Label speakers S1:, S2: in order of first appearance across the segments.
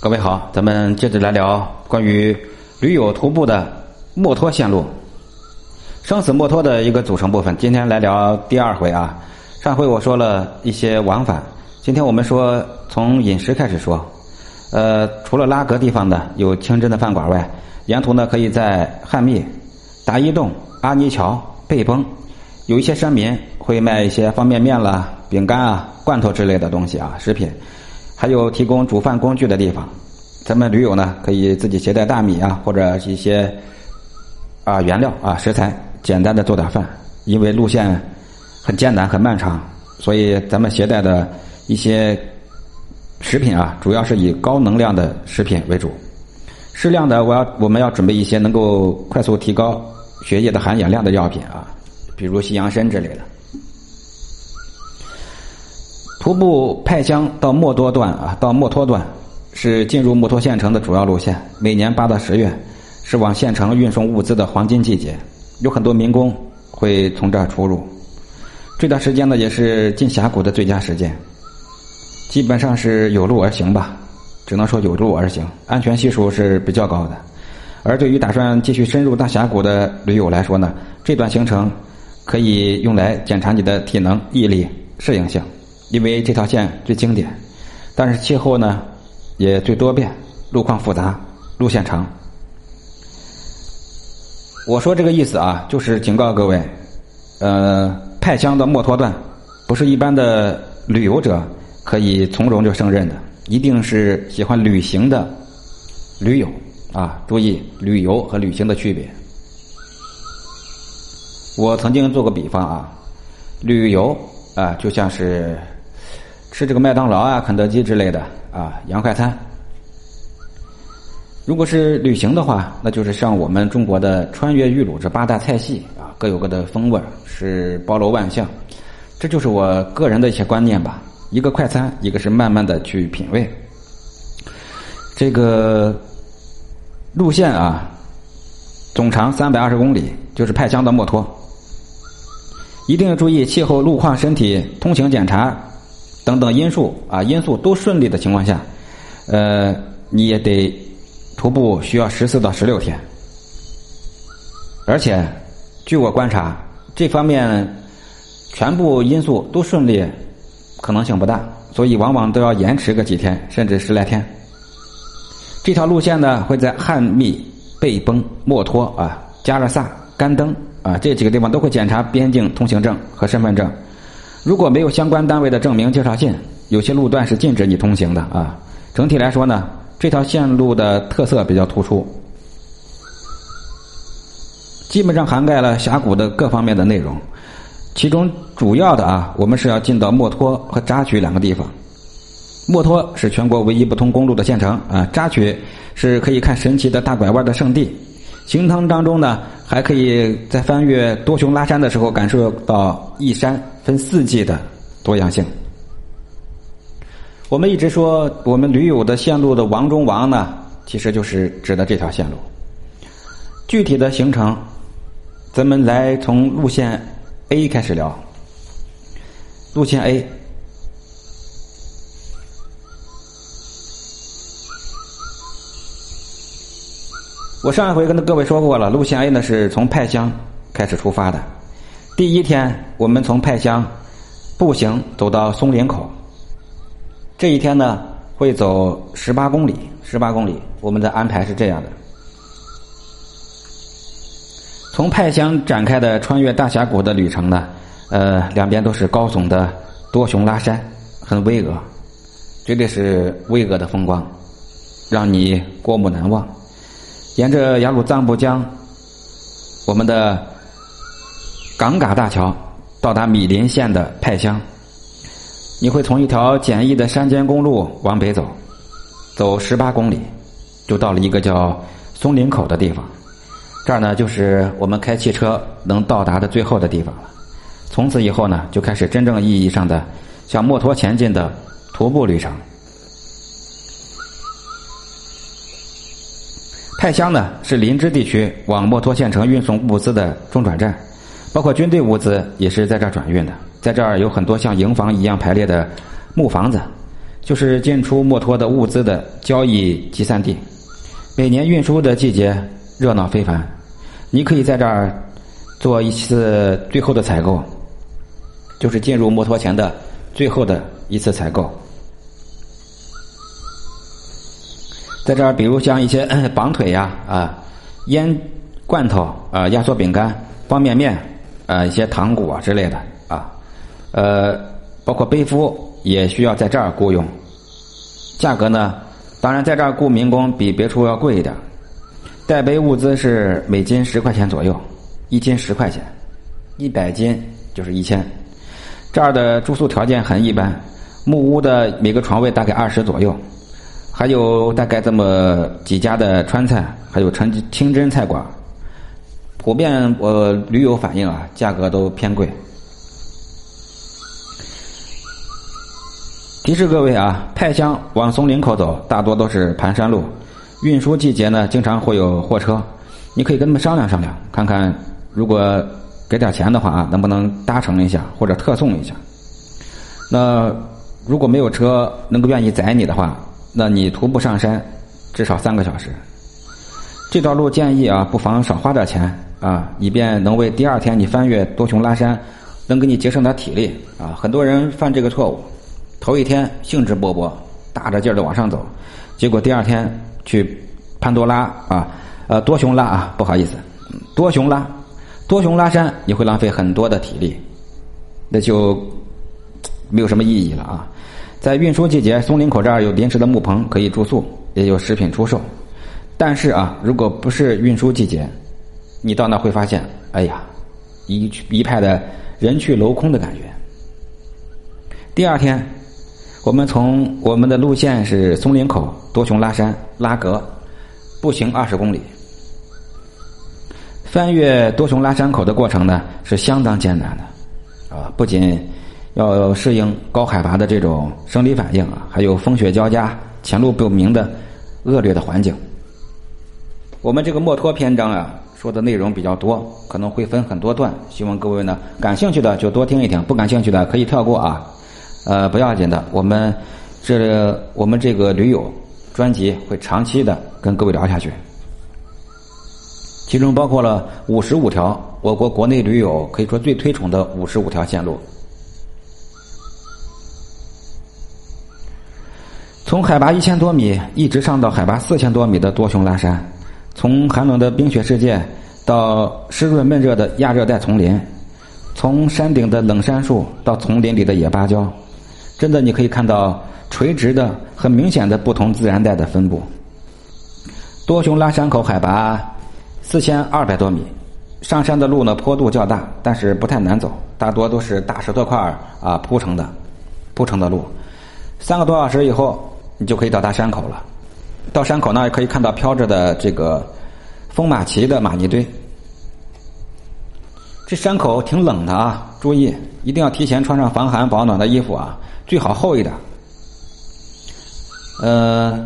S1: 各位好，咱们接着来聊关于驴友徒步的墨脱线路。生死墨脱的一个组成部分，今天来聊第二回啊。上回我说了一些往返，今天我们说从饮食开始说。呃，除了拉格地方的有清真的饭馆外，沿途呢可以在汉密、达伊洞、阿尼桥、贝崩，有一些山民会卖一些方便面啦、饼干啊、罐头之类的东西啊，食品。还有提供煮饭工具的地方，咱们驴友呢可以自己携带大米啊，或者一些啊原料啊食材，简单的做点饭。因为路线很艰难很漫长，所以咱们携带的一些食品啊，主要是以高能量的食品为主。适量的，我要我们要准备一些能够快速提高血液的含氧量的药品啊，比如西洋参之类的。徒步派乡到墨多段啊，到墨脱段是进入墨脱县城的主要路线。每年八到十月是往县城运送物资的黄金季节，有很多民工会从这儿出入。这段时间呢，也是进峡谷的最佳时间。基本上是有路而行吧，只能说有路而行，安全系数是比较高的。而对于打算继续深入大峡谷的驴友来说呢，这段行程可以用来检查你的体能、毅力、适应性。因为这条线最经典，但是气候呢也最多变，路况复杂，路线长。我说这个意思啊，就是警告各位，呃，派乡的墨脱段不是一般的旅游者可以从容就胜任的，一定是喜欢旅行的驴友啊，注意旅游和旅行的区别。我曾经做过比方啊，旅游啊就像是。吃这个麦当劳啊、肯德基之类的啊洋快餐。如果是旅行的话，那就是像我们中国的川粤豫鲁这八大菜系啊，各有各的风味是包罗万象。这就是我个人的一些观念吧。一个快餐，一个是慢慢的去品味。这个路线啊，总长三百二十公里，就是派乡到墨脱。一定要注意气候、路况、身体、通行检查。等等因素啊，因素都顺利的情况下，呃，你也得徒步需要十四到十六天，而且据我观察，这方面全部因素都顺利，可能性不大，所以往往都要延迟个几天，甚至十来天。这条路线呢，会在汉密、贝崩、墨脱啊、加热萨、甘登啊这几个地方都会检查边境通行证和身份证。如果没有相关单位的证明介绍信，有些路段是禁止你通行的啊。整体来说呢，这条线路的特色比较突出，基本上涵盖了峡谷的各方面的内容。其中主要的啊，我们是要进到墨脱和扎曲两个地方。墨脱是全国唯一不通公路的县城啊，扎曲是可以看神奇的大拐弯的圣地。行程当中呢，还可以在翻越多雄拉山的时候，感受到一山分四季的多样性。我们一直说，我们驴友的线路的王中王呢，其实就是指的这条线路。具体的行程，咱们来从路线 A 开始聊。路线 A。我上一回跟各位说过了，路线 A 呢是从派乡开始出发的。第一天，我们从派乡步行走到松林口。这一天呢会走十八公里，十八公里，我们的安排是这样的：从派乡展开的穿越大峡谷的旅程呢，呃，两边都是高耸的多雄拉山，很巍峨，绝对是巍峨的风光，让你过目难忘。沿着雅鲁藏布江，我们的岗嘎大桥到达米林县的派乡，你会从一条简易的山间公路往北走，走十八公里，就到了一个叫松林口的地方。这儿呢，就是我们开汽车能到达的最后的地方了。从此以后呢，就开始真正意义上的向墨脱前进的徒步旅程。派乡呢是林芝地区往墨脱县城运送物资的中转站，包括军队物资也是在这儿转运的。在这儿有很多像营房一样排列的木房子，就是进出墨脱的物资的交易集散地。每年运输的季节热闹非凡，你可以在这儿做一次最后的采购，就是进入墨脱前的最后的一次采购。在这儿，比如像一些 绑腿呀啊、烟罐头啊、压缩饼干、方便面啊、一些糖果之类的啊，呃，包括背夫也需要在这儿雇佣。价格呢，当然在这儿雇民工比别处要贵一点。带背物资是每斤十块钱左右，一斤十块钱，一百斤就是一千。这儿的住宿条件很一般，木屋的每个床位大概二十左右。还有大概这么几家的川菜，还有陈清真菜馆，普遍我驴友反映啊，价格都偏贵。提示各位啊，派乡往松林口走，大多都是盘山路，运输季节呢，经常会有货车，你可以跟他们商量商量，看看如果给点钱的话啊，能不能搭乘一下或者特送一下。那如果没有车能够愿意载你的话，那你徒步上山，至少三个小时。这条路建议啊，不妨少花点钱啊，以便能为第二天你翻越多雄拉山，能给你节省点体力啊。很多人犯这个错误，头一天兴致勃勃，大着劲儿的往上走，结果第二天去潘多拉啊，呃多雄拉啊，不好意思，多雄拉，多雄拉山，你会浪费很多的体力，那就没有什么意义了啊。在运输季节，松林口这儿有临时的木棚可以住宿，也有食品出售。但是啊，如果不是运输季节，你到那会发现，哎呀，一一派的人去楼空的感觉。第二天，我们从我们的路线是松林口、多雄拉山、拉格，步行二十公里。翻越多雄拉山口的过程呢，是相当艰难的，啊，不仅要适应高海拔的这种生理反应啊，还有风雪交加、前路不明的恶劣的环境。我们这个墨脱篇章啊，说的内容比较多，可能会分很多段，希望各位呢感兴趣的就多听一听，不感兴趣的可以跳过啊。呃，不要紧的，我们这我们这个驴友专辑会长期的跟各位聊下去，其中包括了五十五条我国国内驴友可以说最推崇的五十五条线路。从海拔一千多米一直上到海拔四千多米的多雄拉山，从寒冷的冰雪世界到湿润闷热的亚热带丛林，从山顶的冷杉树到丛林里的野芭蕉，真的你可以看到垂直的、很明显的不同自然带的分布。多雄拉山口海拔四千二百多米，上山的路呢坡度较大，但是不太难走，大多都是大石头块啊铺成的，铺成的路。三个多小时以后。你就可以到达山口了，到山口那儿可以看到飘着的这个风马旗的玛尼堆。这山口挺冷的啊，注意一定要提前穿上防寒保暖的衣服啊，最好厚一点。呃，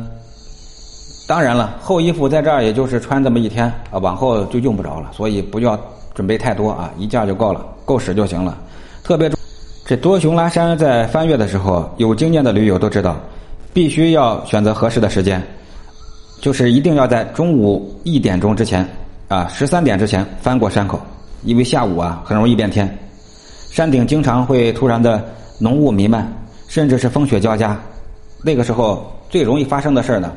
S1: 当然了，厚衣服在这儿也就是穿这么一天啊，往后就用不着了，所以不要准备太多啊，一件就够了，够使就行了。特别这多雄拉山在翻越的时候，有经验的驴友都知道。必须要选择合适的时间，就是一定要在中午一点钟之前，啊，十三点之前翻过山口，因为下午啊很容易变天，山顶经常会突然的浓雾弥漫，甚至是风雪交加，那个时候最容易发生的事儿呢，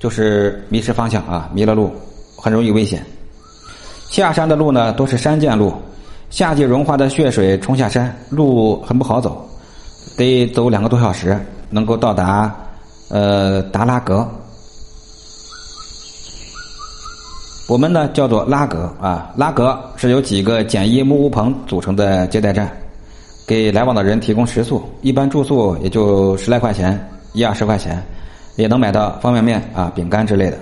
S1: 就是迷失方向啊，迷了路，很容易危险。下山的路呢都是山涧路，夏季融化的雪水冲下山，路很不好走，得走两个多小时能够到达。呃，达拉格，我们呢叫做拉格啊。拉格是由几个简易木屋棚组成的接待站，给来往的人提供食宿，一般住宿也就十来块钱，一二十块钱，也能买到方便面啊、饼干之类的。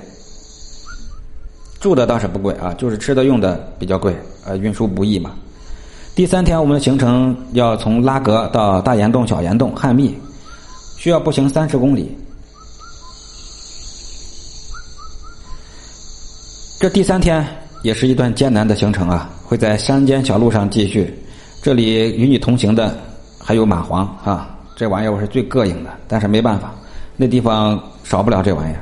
S1: 住的倒是不贵啊，就是吃的用的比较贵，呃，运输不易嘛。第三天，我们的行程要从拉格到大岩洞、小岩洞、汉密，需要步行三十公里。这第三天也是一段艰难的行程啊，会在山间小路上继续。这里与你同行的还有蚂蟥啊，这玩意儿我是最膈应的，但是没办法，那地方少不了这玩意儿。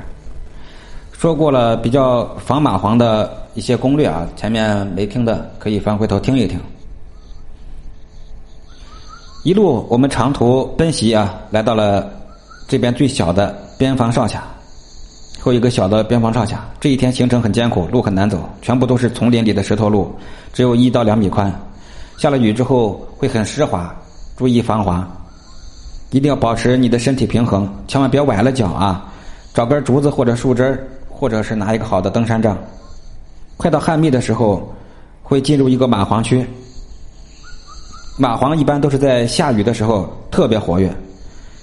S1: 说过了比较防蚂蟥的一些攻略啊，前面没听的可以翻回头听一听。一路我们长途奔袭啊，来到了这边最小的边防哨卡，做一个小的边防哨卡。这一天行程很艰苦，路很难走，全部都是丛林里的石头路，只有一到两米宽。下了雨之后会很湿滑，注意防滑，一定要保持你的身体平衡，千万别崴了脚啊！找根竹子或者树枝。或者是拿一个好的登山杖。快到汉密的时候，会进入一个蚂蟥区。蚂蟥一般都是在下雨的时候特别活跃，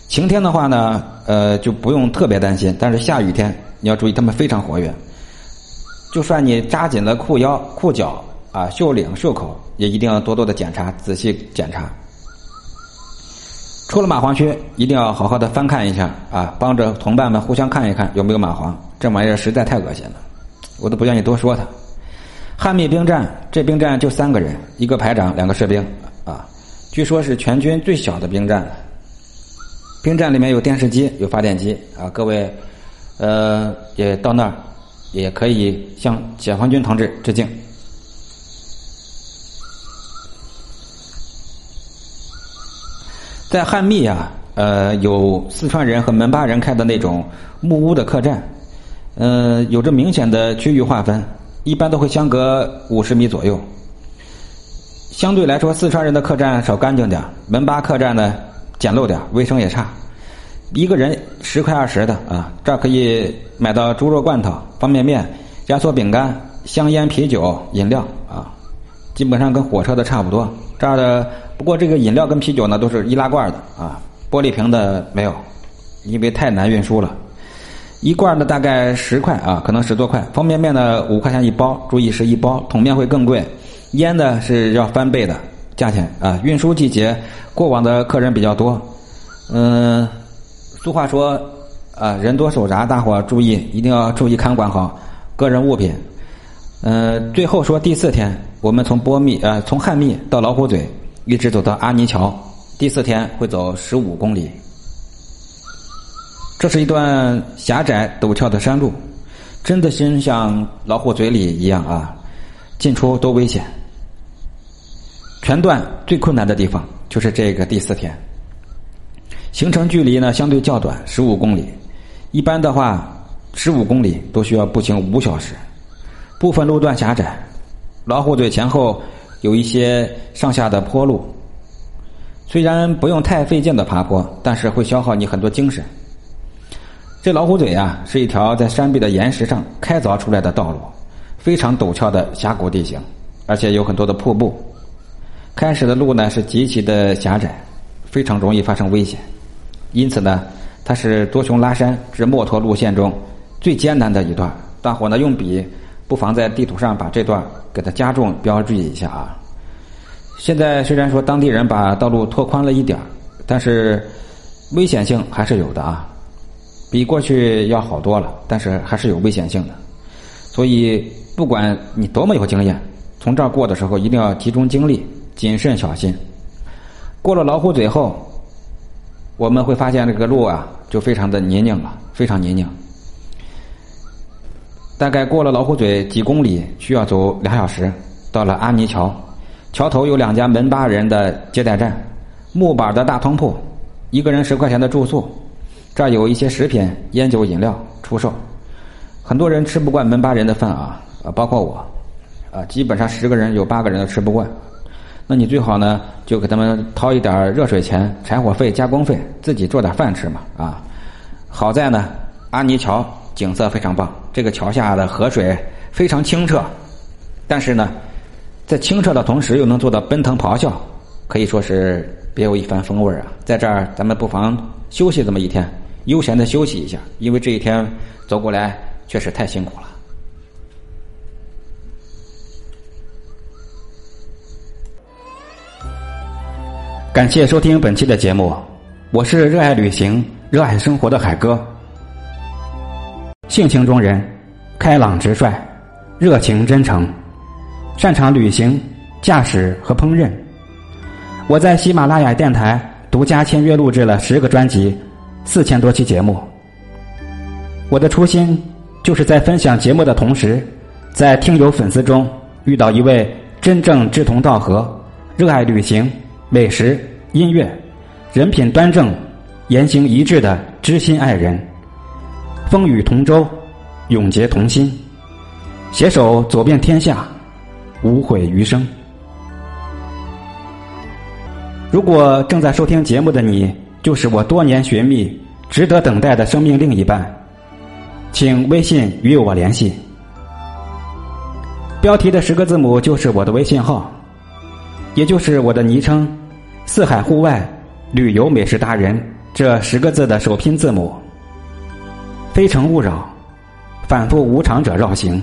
S1: 晴天的话呢，呃，就不用特别担心。但是下雨天你要注意，它们非常活跃。就算你扎紧了裤腰、裤脚啊、袖领、袖口，也一定要多多的检查，仔细检查。出了蚂蟥区，一定要好好的翻看一下啊，帮着同伴们互相看一看有没有蚂蟥。这玩意儿实在太恶心了，我都不愿意多说它。汉密兵站，这兵站就三个人，一个排长，两个士兵啊。据说是全军最小的兵站。兵站里面有电视机，有发电机啊。各位，呃，也到那儿，也可以向解放军同志致敬。在汉密啊，呃，有四川人和门巴人开的那种木屋的客栈。嗯，有着明显的区域划分，一般都会相隔五十米左右。相对来说，四川人的客栈少干净点门巴客栈呢简陋点卫生也差。一个人十块二十的啊，这儿可以买到猪肉罐头、方便面、压缩饼干、香烟、啤酒、饮料啊，基本上跟火车的差不多。这儿的不过这个饮料跟啤酒呢都是易拉罐的啊，玻璃瓶的没有，因为太难运输了。一罐呢大概十块啊，可能十多块。方便面呢五块钱一包，注意是一包，桶面会更贵。烟呢是要翻倍的价钱啊。运输季节过往的客人比较多，嗯，俗话说啊人多手杂，大伙注意一定要注意看管好个人物品。嗯，最后说第四天，我们从波密呃从汉密到老虎嘴，一直走到阿尼桥，第四天会走十五公里。这是一段狭窄陡峭的山路，真的真像老虎嘴里一样啊，进出都危险。全段最困难的地方就是这个第四天，行程距离呢相对较短，十五公里，一般的话十五公里都需要步行五小时，部分路段狭窄，老虎嘴前后有一些上下的坡路，虽然不用太费劲的爬坡，但是会消耗你很多精神。这老虎嘴啊，是一条在山壁的岩石上开凿出来的道路，非常陡峭的峡谷地形，而且有很多的瀑布。开始的路呢是极其的狭窄，非常容易发生危险，因此呢，它是多雄拉山至墨脱路线中最艰难的一段。大伙呢用笔不妨在地图上把这段给它加重标记一下啊。现在虽然说当地人把道路拓宽了一点但是危险性还是有的啊。比过去要好多了，但是还是有危险性的，所以不管你多么有经验，从这儿过的时候一定要集中精力，谨慎小心。过了老虎嘴后，我们会发现这个路啊，就非常的泥泞了，非常泥泞。大概过了老虎嘴几公里，需要走两小时，到了阿尼桥，桥头有两家门巴人的接待站，木板的大通铺，一个人十块钱的住宿。这儿有一些食品、烟酒、饮料出售，很多人吃不惯门巴人的饭啊，啊，包括我，啊，基本上十个人有八个人都吃不惯。那你最好呢，就给他们掏一点热水钱、柴火费、加工费，自己做点饭吃嘛，啊。好在呢，阿尼桥景色非常棒，这个桥下的河水非常清澈，但是呢，在清澈的同时又能做到奔腾咆哮，可以说是别有一番风味啊。在这儿，咱们不妨休息这么一天。悠闲的休息一下，因为这一天走过来确实太辛苦了。感谢收听本期的节目，我是热爱旅行、热爱生活的海哥，性情中人，开朗直率，热情真诚，擅长旅行、驾驶和烹饪。我在喜马拉雅电台独家签约录制了十个专辑。四千多期节目，
S2: 我的初心就是在分享节目的同时，在听友粉丝中遇到一位真正志同道合、热爱旅行、美食、音乐、人品端正、言行一致的知心爱人，风雨同舟，永结同心，携手走遍天下，无悔余生。如果正在收听节目的你，就是我多年寻觅、值得等待的生命另一半，请微信与我联系。标题的十个字母就是我的微信号，也就是我的昵称“四海户外旅游美食达人”这十个字的首拼字母。非诚勿扰，反复无常者绕行。